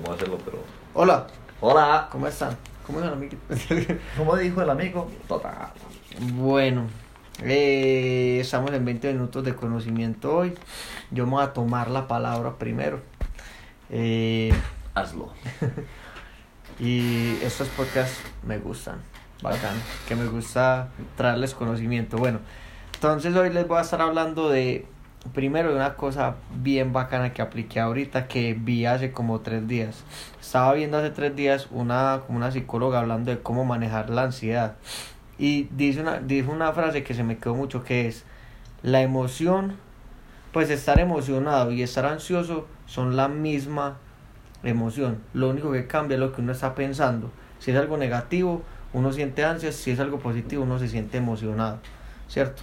cómo hacerlo, pero. Hola, ¡Hola! ¿cómo están? ¿Cómo están, amiguitos? ¿Cómo dijo el amigo? Total. bueno, eh, estamos en 20 minutos de conocimiento hoy. Yo me voy a tomar la palabra primero. Eh, Hazlo. y estos podcasts me gustan, bacán, que me gusta traerles conocimiento. Bueno, entonces hoy les voy a estar hablando de, primero una cosa bien bacana que apliqué ahorita, que vi hace como tres días. Estaba viendo hace tres días una, una psicóloga hablando de cómo manejar la ansiedad. Y dice una, dijo una frase que se me quedó mucho, que es, la emoción, pues estar emocionado y estar ansioso son la misma emoción. Lo único que cambia es lo que uno está pensando. Si es algo negativo, uno siente ansias, si es algo positivo, uno se siente emocionado, ¿cierto?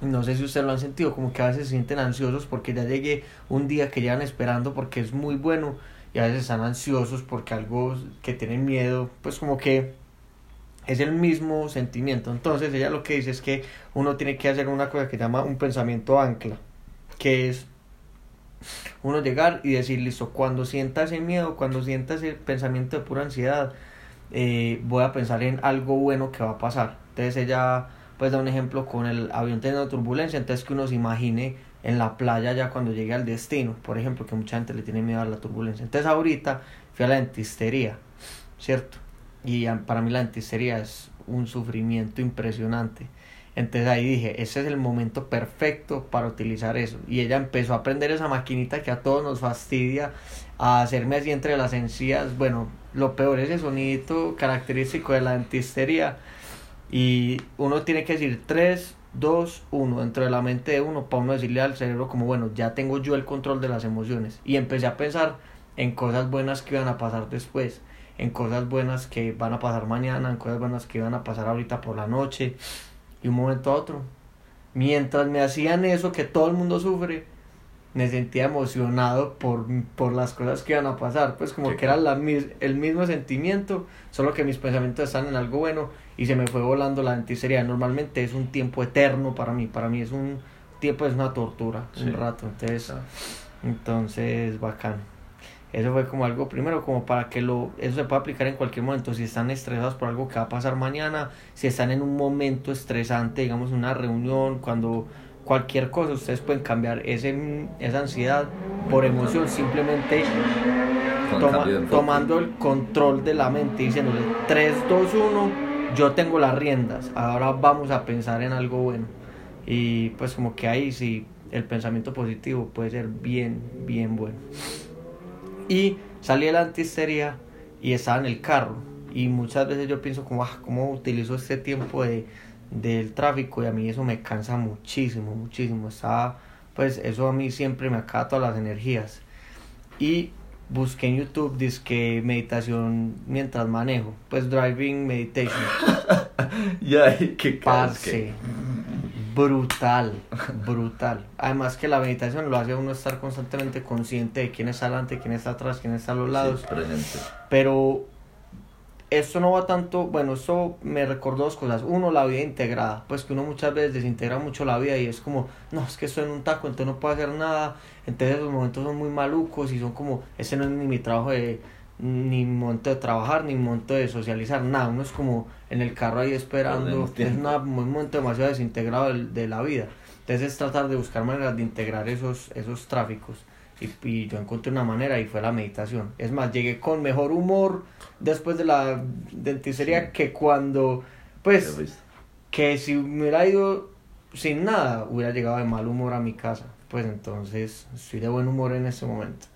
No sé si ustedes lo han sentido, como que a veces se sienten ansiosos porque ya llegue un día que llegan esperando porque es muy bueno y a veces están ansiosos porque algo que tienen miedo, pues como que es el mismo sentimiento. Entonces ella lo que dice es que uno tiene que hacer una cosa que llama un pensamiento ancla, que es uno llegar y decir, listo, cuando sienta ese miedo, cuando sienta ese pensamiento de pura ansiedad, eh, voy a pensar en algo bueno que va a pasar. Entonces ella pues da un ejemplo con el avión teniendo turbulencia, entonces que uno se imagine en la playa ya cuando llegue al destino, por ejemplo, que mucha gente le tiene miedo a la turbulencia. Entonces ahorita fui a la dentistería, ¿cierto? Y para mí la dentistería es un sufrimiento impresionante. Entonces ahí dije, ese es el momento perfecto para utilizar eso. Y ella empezó a aprender esa maquinita que a todos nos fastidia, a hacerme así entre las encías. Bueno, lo peor es el sonidito característico de la dentistería. Y uno tiene que decir 3, 2, 1 dentro de la mente de uno para uno decirle al cerebro como, bueno, ya tengo yo el control de las emociones. Y empecé a pensar en cosas buenas que iban a pasar después, en cosas buenas que van a pasar mañana, en cosas buenas que iban a pasar ahorita por la noche y un momento a otro. Mientras me hacían eso que todo el mundo sufre, me sentía emocionado por, por las cosas que iban a pasar. Pues como Sí, que era la, el mismo sentimiento, solo que mis pensamientos están en algo bueno y se me fue volando la dentistería. Normalmente es un tiempo eterno para mí, para mí es un tiempo, es una tortura, Sí. un rato. Entonces, entonces, bacán. Eso fue como algo primero, como para que lo, eso se pueda aplicar en cualquier momento. Si están estresados por algo que va a pasar mañana, si están en un momento estresante, digamos una reunión, cuando cualquier cosa, ustedes pueden cambiar ese, esa ansiedad por emoción, simplemente toma- tomando el control de la mente, diciéndole 3, 2, 1, yo tengo las riendas, ahora vamos a pensar en algo bueno. Y pues como que ahí sí, el pensamiento positivo puede ser bien, bien bueno. Y salí de la antistería y estaba en el carro. Y muchas veces yo pienso como, ah, ¿cómo utilizo este tiempo de, del tráfico? Y a mí eso me cansa muchísimo, muchísimo. Estaba, pues eso a mí siempre me acaba todas las energías. Y busqué en YouTube, que meditación mientras manejo. Pues driving meditation. Ya, qué Parce. Brutal, brutal. Además que la meditación lo hace a uno estar constantemente consciente de quién está adelante, quién está atrás, quién está a los lados. Sí, presente. Pero esto no va tanto, bueno, esto me recordó dos cosas. Uno, la vida integrada, pues que uno muchas veces desintegra mucho la vida y es como, no, es que estoy en un taco, entonces no puedo hacer nada. Entonces esos momentos son muy malucos y son como, ese no es ni mi trabajo de, ni mi momento de trabajar, ni mi momento de socializar, nada. Uno es como en el carro ahí esperando, es una- un momento demasiado desintegrado del- de, la vida. Entonces es tratar de buscar maneras de integrar esos, esos tráficos. Y, y yo encontré una manera y fue la meditación. Es más, llegué con mejor humor después de la dentistería Sí. que cuando, ¿Qué pues, que si me hubiera ido sin nada, hubiera llegado de mal humor a mi casa. Pues entonces estoy de buen humor en este momento.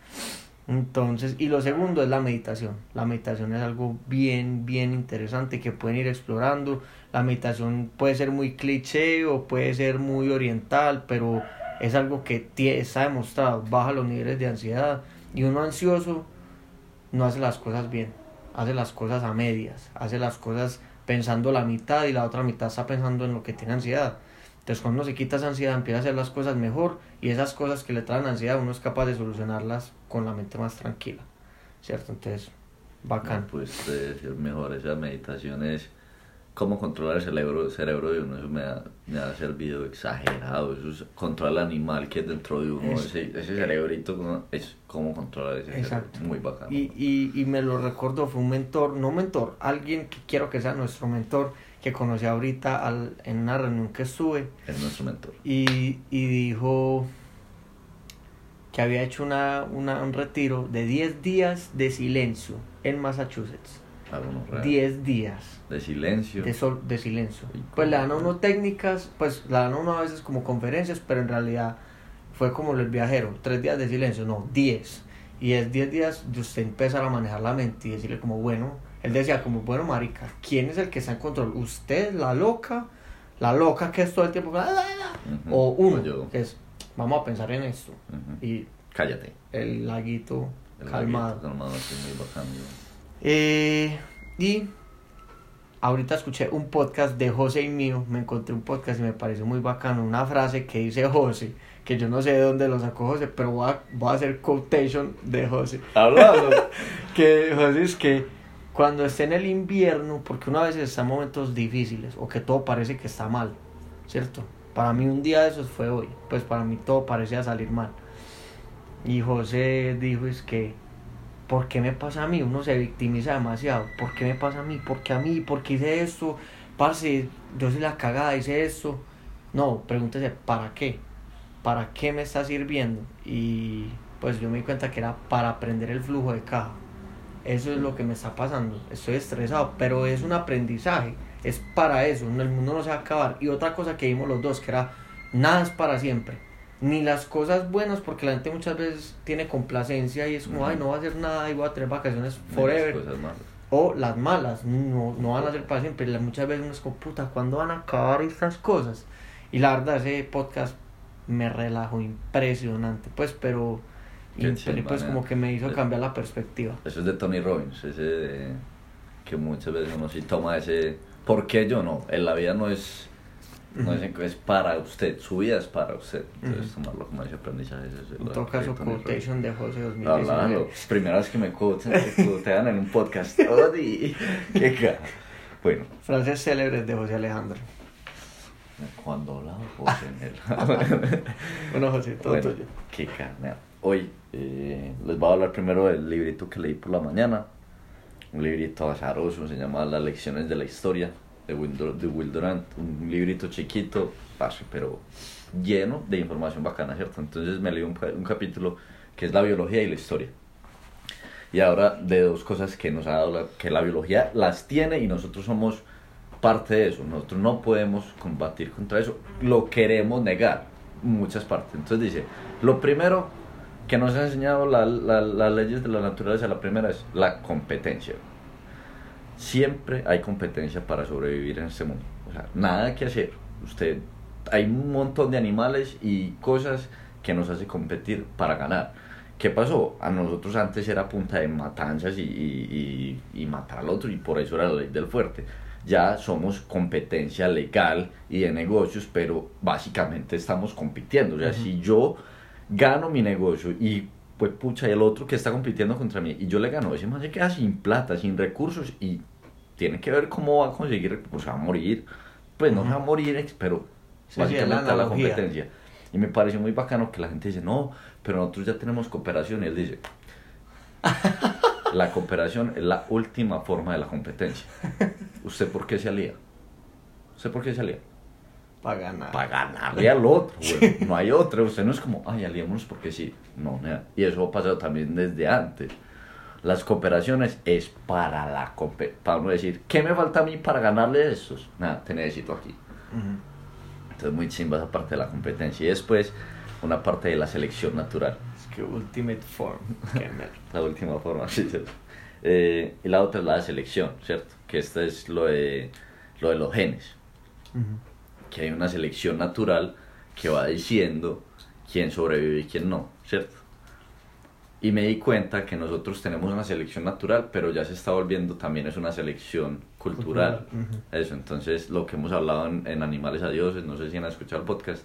Entonces, y lo segundo es la meditación. La meditación es algo bien, bien interesante que pueden ir explorando. La meditación puede ser muy cliché o puede ser muy oriental, pero es algo que está demostrado, baja los niveles de ansiedad. Y uno ansioso no hace las cosas bien, hace las cosas a medias, hace las cosas pensando la mitad y la otra mitad está pensando en lo que tiene ansiedad. Entonces cuando uno se quita esa ansiedad empieza a hacer las cosas mejor y esas cosas que le traen ansiedad uno es capaz de solucionarlas con la mente más tranquila, ¿cierto? Entonces, bacán. Pues ser mejor esas meditaciones cómo controlar el cerebro, el cerebro de uno, eso me ha, me ha servido exagerado, eso es controlar el animal que es dentro de uno, Es- ese, ese cerebrito es cómo controlar ese Exacto. cerebro, muy bacano. Y, y, y me lo recuerdo, fue un mentor, no mentor, alguien que quiero que sea nuestro mentor, que conocí ahorita al, en una reunión que estuve Es nuestro mentor. y, y dijo que había hecho una, una, un retiro de 10 días de silencio en Massachusetts. Algo real. 10 días De silencio. de, sol, de silencio. Pues le dan a uno técnicas, pues le dan a uno a veces como conferencias, pero en realidad fue como el viajero, 3 días de silencio, no, 10. Y es 10 días de usted empezar a manejar la mente y decirle como, bueno, él decía como, bueno, marica, ¿quién es el que está en control? ¿Usted, la loca? La loca que es todo el tiempo... O uno, yo. que es, vamos a pensar en esto. Y Cállate. el laguito El calmado. laguito Calmado, sí, muy bacano. Eh, y ahorita escuché un podcast de José y mío, me encontré un podcast y me pareció muy bacano, una frase que dice José, que yo no sé de dónde lo sacó José, pero voy a, voy a hacer quotation de José. Hablando. Que José es que cuando esté en el invierno, porque una vez está en momentos difíciles o que todo parece que está mal, ¿cierto? Para mí un día de esos fue hoy, pues para mí todo parecía salir mal. Y José dijo es que, ¿por qué me pasa a mí? Uno se victimiza demasiado. ¿Por qué me pasa a mí? ¿Por qué a mí? ¿Por qué hice esto? Parce, yo soy la cagada, hice esto. No, pregúntese, ¿para qué? ¿Para qué me está sirviendo? Y pues yo me di cuenta que era para aprender el flujo de caja. Eso es lo que me está pasando. Estoy estresado, pero es un aprendizaje. Es para eso. El mundo no se va a acabar. Y otra cosa que vimos los dos, que era nada es para siempre. Ni las cosas buenas, porque la gente muchas veces tiene complacencia y es como, ay, no va a hacer nada y voy a tener vacaciones forever. cosas malas. O las malas, no, no van a ser para siempre. Muchas veces uno es como, puta, ¿cuándo van a acabar estas cosas? Y la verdad, ese podcast me relajó impresionante. Pues, pero. Y- pues, como que me hizo Eh, cambiar la perspectiva. Eso es de Tony Robbins, ese de- que muchas veces uno sí toma ese... ¿Por qué yo no? En la vida no es... No es, es para usted, su vida es para usted. Entonces tomarlo como ese aprendizaje. En todo que caso, quotation de José Hablando, 2019. primera vez que me quotean, que quotean en un podcast. Odi, qué. Bueno, Frases célebres de José Alejandro. cuando hablaba José en el... Bueno, José, todo Bueno, tuyo. qué carne. Hoy eh, les voy a hablar primero del librito que leí por la mañana. Un librito azaroso, se llama Las lecciones de la historia de Will, Durant. Un librito chiquito, pero lleno de información bacana, ¿cierto? Entonces me leí un, un capítulo que es la biología y la historia. Y ahora de dos cosas que nos ha dado la, que la biología las tiene y nosotros somos parte de eso. Nosotros no podemos combatir contra eso. Lo queremos negar muchas partes. Entonces dice, lo primero que nos ha enseñado la- la- las leyes de la naturaleza, la primera es la competencia. Siempre hay competencia para sobrevivir en este mundo. O sea, nada que hacer. Usted, hay un montón de animales y cosas que nos hace competir para ganar. ¿Qué pasó? A nosotros antes era punta de matanzas y, y, y- y matar al otro y por eso era la ley del fuerte. Ya somos competencia legal y de negocios, pero básicamente estamos compitiendo. O sea, si yo gano mi negocio y pues pucha, y el otro que está compitiendo contra mí y yo le gano, ese man se queda sin plata, sin recursos y tiene que ver cómo va a conseguir, pues va a morir. Pues no se va a morir, pero Sí, sí, la básicamente a la analogía. competencia. Y me pareció muy bacano que la gente dice, no, pero nosotros ya tenemos cooperación. Y él dice, la cooperación es la última forma de la competencia. ¿Usted por qué se alía? ¿Usted por qué se alía? Para ganar. Para ganarle al otro, güey. No hay otro. Usted no es como, ay, aliémonos porque sí. No, nada. Y eso ha pasado también desde antes. Las cooperaciones es para la para uno decir, ¿qué me falta a mí para ganarle a estos? Nada, te necesito aquí. Entonces muy chimba esa parte de la competencia. Y después una parte de la selección natural. Es que Ultimate Form. La última forma, sí, sí. Eh, y la otra es la selección, ¿cierto? Que esta es lo de, lo de los genes. Que hay una selección natural que va diciendo quién sobrevive y quién no, ¿cierto? Y me di cuenta que nosotros tenemos una selección natural, pero ya se está volviendo también es una selección cultural. Cultural, ujú. Eso, entonces lo que hemos hablado en, en Animales a Dioses, no sé si han escuchado el podcast,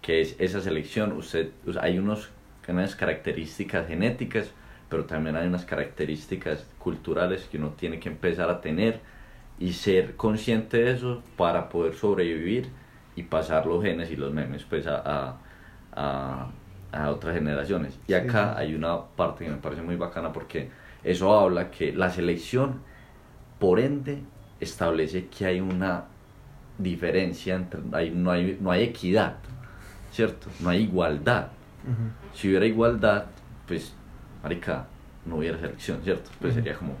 que es esa selección, usted, o sea, hay unos, unas características genéticas, pero también hay unas características culturales que uno tiene que empezar a tener y ser consciente de eso para poder sobrevivir y pasar los genes y los memes pues a, a, a, a otras generaciones. Y acá hay una parte que me parece muy bacana porque eso habla que la selección, por ende, establece que hay una diferencia, entre, hay, no, hay, no hay equidad, ¿cierto? No hay igualdad. Ujú. Si hubiera igualdad, pues, marica, no hubiera selección, ¿cierto? Pues Ujú. sería como...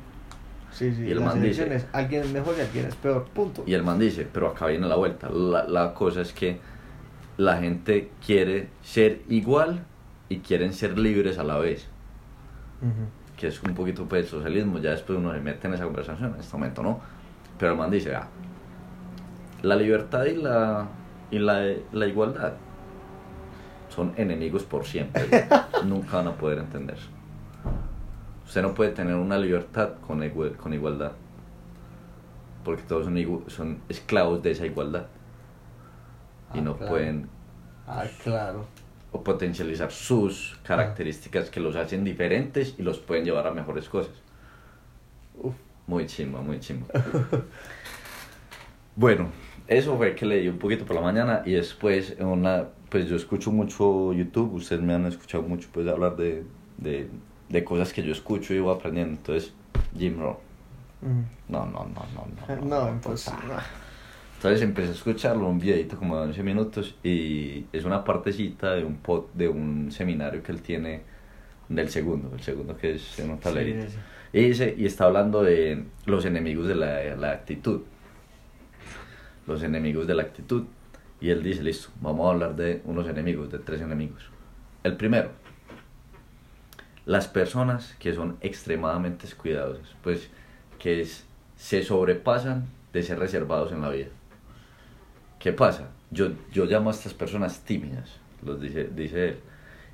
Sí, sí, Y el man dice- alguien es mejor y alguien es peor, punto. Y el man dice, pero acá viene la vuelta. La, la cosa es que la gente quiere ser igual y quieren ser libres a la vez. Que es un poquito pues el socialismo. Ya después uno se mete en esa conversación. En este momento no. Pero el man dice, ah, la libertad y la, y la, la igualdad son enemigos por siempre. Nunca van a poder entenderse. Usted no puede tener una libertad con, igu- con igualdad. Porque todos son, son esclavos de esa igualdad. Y Ah, no claro. pueden Ah, claro. o potencializar sus características que los hacen diferentes y los pueden llevar a mejores cosas. Uf. Muy chimba, muy chimba. bueno, eso fue que leí un poquito por la mañana y después en una, pues yo escucho mucho YouTube, ustedes me han escuchado mucho pues hablar de, de, de cosas que yo escucho y voy aprendiendo, entonces Jim Rohn. Ujú. No, no, no, no, no. Eh, No, imposible. Entonces empecé a escucharlo, un videito como de 11 minutos y es una partecita de un pod, de un seminario que él tiene del segundo, el segundo que es en un tablerito. Sí, sí. Y dice, y está hablando de los enemigos de la, la actitud. Los enemigos de la actitud. Y él dice, listo, vamos a hablar de unos enemigos, de tres enemigos. El primero, las personas que son extremadamente cuidadosas, pues que es- se sobrepasan de ser reservados en la vida. ¿Qué pasa? Yo, yo llamo a estas personas tímidas, los dice, dice él.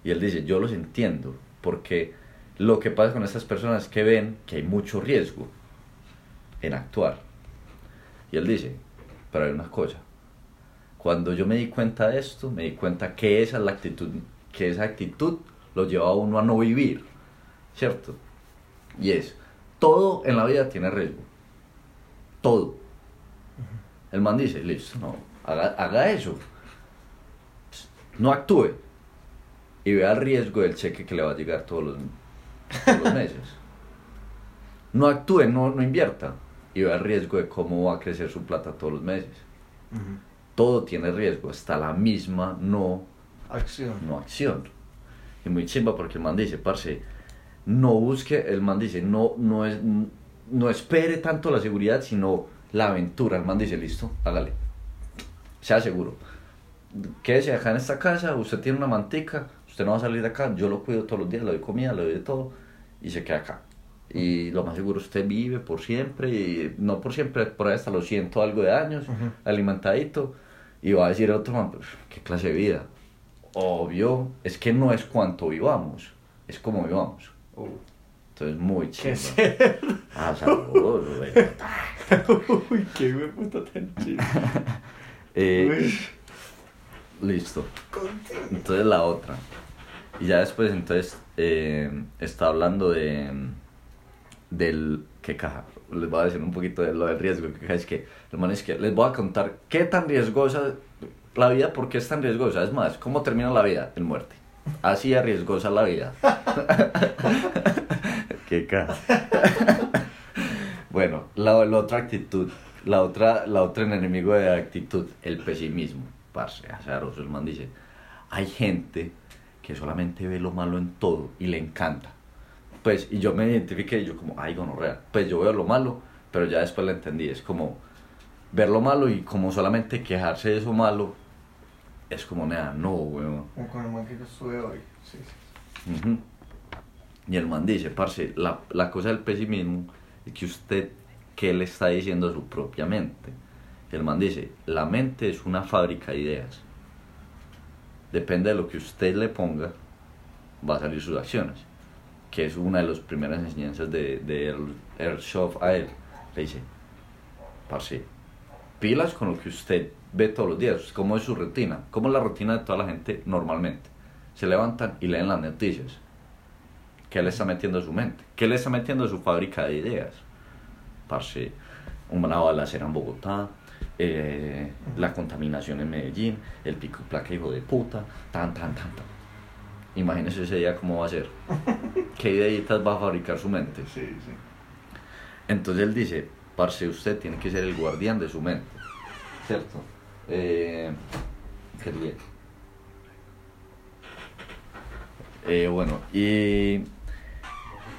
Y él dice, yo los entiendo, porque lo que pasa con estas personas es que ven que hay mucho riesgo en actuar. Y él dice, pero hay una cosa, cuando yo me di cuenta de esto, me di cuenta que esa es la actitud, que esa actitud lo lleva a uno a no vivir, ¿cierto? Y es, todo en la vida tiene riesgo, todo. El man dice, listo, no, haga, haga eso, no actúe y vea el riesgo del cheque que le va a llegar todos los, todos los meses. No actúe, no, no invierta y vea el riesgo de cómo va a crecer su plata todos los meses. Todo tiene riesgo, hasta la misma no, Acción. no acción. Y muy chimba porque el man dice, parce, no busque, el man dice, no, no, es, no espere tanto la seguridad, sino la aventura. El man dice, listo, hágale. Sea seguro. Quédese acá en esta casa, usted tiene una mantica, usted no va a salir de acá, yo lo cuido todos los días, le doy comida, le doy de todo, y se queda acá. Y lo más seguro, usted vive por siempre, y no por siempre, por ahí hasta los ciento algo de años, alimentadito, y va a decir otro man, "Pues, ¿qué clase de vida? Obvio, es que no es cuánto vivamos, es cómo vivamos. Uh. Entonces, muy chido. Ah, sabroso, güey. Uy, qué güey puta tan chido. Eh, listo. Entonces la otra. Y ya después entonces eh, está hablando de del que caja. Les voy a decir un poquito de lo del riesgo que caja es que hermano es que les voy a contar qué tan riesgosa la vida, por qué es tan riesgosa. Es más, cómo termina la vida en muerte. Así es riesgosa la vida. qué caja. bueno, la, la otra actitud, la otra, la otra enemigo de actitud, el pesimismo. Parce, azaroso, el man dice, hay gente que solamente ve lo malo en todo y le encanta. Pues, y yo me identifiqué, y yo como, ay, gonorrea, pues yo veo lo malo, pero ya después lo entendí, es como ver lo malo y como solamente quejarse de eso malo, es como, nada, no, weón. Con el man que yo estuve hoy. Sí, sí. Ujú. Y el man dice, parce, la, la cosa del pesimismo es que usted, ¿qué le está diciendo a su propia mente? El man dice, la mente es una fábrica de ideas. Depende de lo que usted le ponga, va a salir sus acciones. Que es una de las primeras enseñanzas de, de Earl Schoff a él. Le dice, parce, pilas con lo que usted ve todos los días. ¿Cómo es su rutina? ¿Cómo es la rutina de toda la gente normalmente? Se levantan y leen las noticias. ¿Qué le está metiendo a su mente? ¿Qué le está metiendo a su fábrica de ideas? Parce, una balacera en Bogotá, eh, la contaminación en Medellín, el pico placa hijo de puta, tan, tan, tan, tan. Imagínese ese día cómo va a ser. ¿Qué ideitas va a fabricar su mente? Sí, sí. Entonces él dice, parce, usted tiene que ser el guardián de su mente. ¿Cierto? Eh, qué bien. Eh, bueno, y,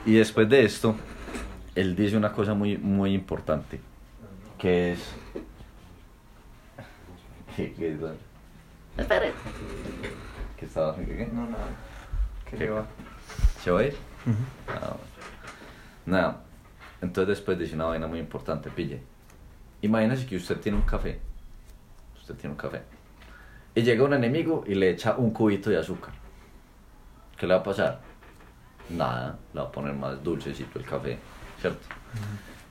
y después de esto, él dice una cosa muy, muy importante, que es... ¿Qué, qué es? Espere. ¿Qué estaba haciendo? ¿Qué? No, nada. ¿Qué ¿Qué? le va? ¿Se va a ir? Ah, bueno. Nada, entonces después dice una vaina muy importante, pille. Imagínese que usted tiene un café. Usted tiene un café. Y llega un enemigo y le echa un cubito de azúcar. ¿Qué le va a pasar? Nada, le va a poner más dulcecito el café, ¿cierto?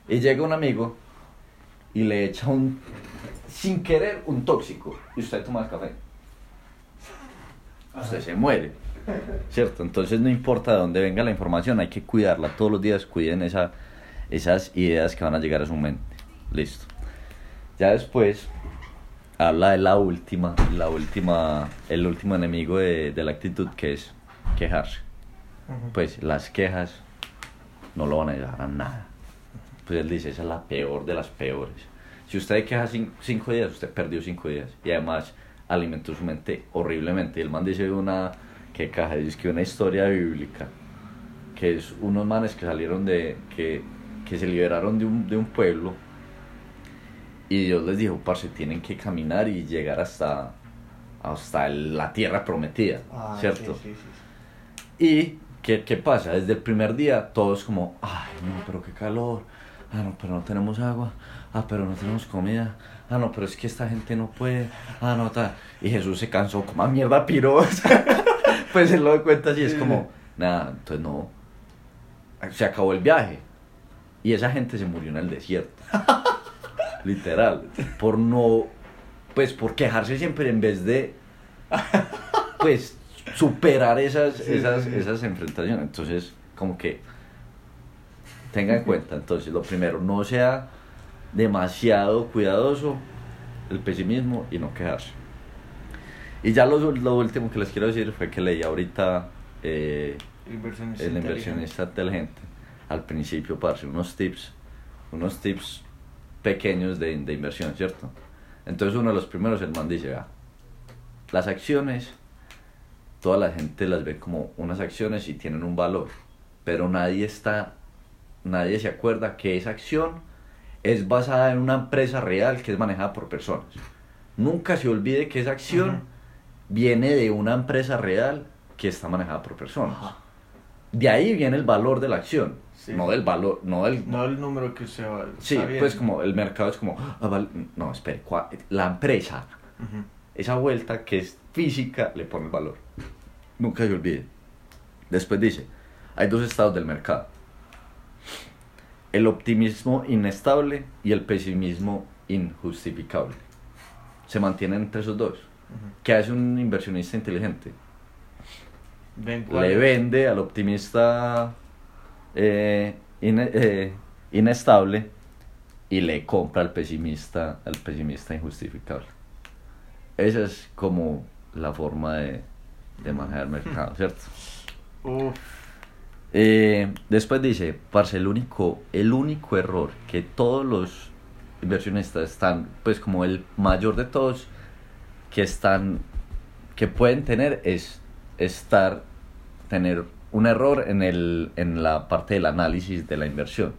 Y llega un amigo y le echa un, sin querer, un tóxico. Y usted toma el café. Usted se muere. ¿Cierto? Entonces no importa de dónde venga la información, hay que cuidarla todos los días, cuiden esa, esas ideas que van a llegar a su mente. Listo. Ya después habla de la última, la última, el último enemigo de, de la actitud que es quejarse. Pues las quejas no lo van a llevar a nada. Pues él dice, esa es la peor de las peores. Si usted queja cin- cinco días, usted perdió cinco días. Y además alimentó su mente horriblemente. El man dice una, que caja, dice que una historia bíblica, que es unos manes que salieron de, que, que se liberaron de un, de un pueblo. Y Dios les dijo, parce, tienen que caminar y llegar hasta, hasta la tierra prometida, Ah, ¿cierto? Sí, sí, sí. Y, ¿qué, ¿qué pasa? Desde el primer día, todos como, ay, no, pero qué calor. Ah, no, pero no tenemos agua. Ah, pero no tenemos comida. Ah, no, pero es que esta gente no puede. Ah, no, tal. Y Jesús se cansó, como a mierda, piro. pues él lo da cuenta así, es como, nada, entonces no. Se acabó el viaje. Y esa gente se murió en el desierto. Literal. Por no. Pues por quejarse siempre en vez de. Pues superar esas, Sí, esas, sí, esas enfrentaciones. Entonces, como que. Tenga en cuenta, entonces, lo primero, no sea demasiado cuidadoso el pesimismo y no quejarse. Y ya lo, lo último que les quiero decir fue que leí ahorita eh, Inversionista el inversionista inteligente. Al principio, parce, unos tips, unos tips pequeños de, de inversión, ¿cierto? Entonces uno de los primeros, el man dice, las acciones, toda la gente las ve como unas acciones y tienen un valor, pero nadie está, nadie se acuerda que esa acción es basada en una empresa real que es manejada por personas. Nunca se olvide que esa acción viene de una empresa real que está manejada por personas. Ajá. De ahí viene el valor de la acción, Sí. no del valor, no del... No el número que usted va sí, bien. pues como el mercado es como, ah, no, espere, la empresa, esa vuelta que es física, le pone el valor. Nunca se olvide. Después dice, hay dos estados del mercado. El optimismo inestable y el pesimismo injustificable. Se mantienen entre esos dos. ¿Qué hace un inversionista inteligente? Le vende al optimista eh, eh, inestable y le compra al pesimista al pesimista injustificable esa es como la forma de, de manejar el mercado cierto. Eh, después dice parce el único el único error que todos los inversionistas están pues como el mayor de todos que están que pueden tener es estar tener un error en el en la parte del análisis de la inversión.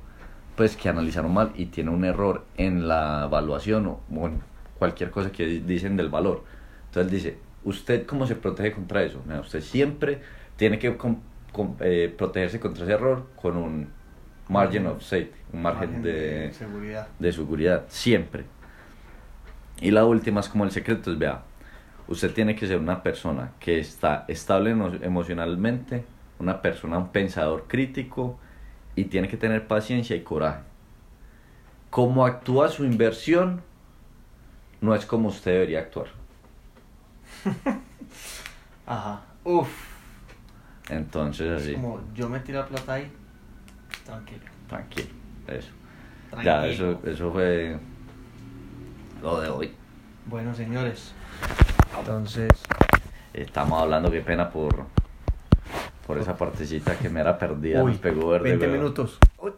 Pues que analizaron mal y tiene un error en la evaluación o bueno cualquier cosa que di- dicen del valor. Entonces dice usted cómo se protege contra eso Mira, usted siempre tiene que eh, protegerse contra ese error con un margin of safety un margen, de seguridad. de seguridad, siempre. Y la última es como el secreto, es vea, usted tiene que ser una persona que está estable emo- emocionalmente, una persona, un pensador crítico y tiene que tener paciencia y coraje. Como actúa su inversión, no es como usted debería actuar. Ajá. Uf. Entonces así, Como yo metí la plata ahí. Tranquilo. tranquilo, eso. Ya, eso, eso fue lo de hoy. Bueno, señores. Entonces, Estamos hablando, qué pena por, por esa partecita que me era perdida. uy, nos pegó verde. 20 weón. minutos. Uy.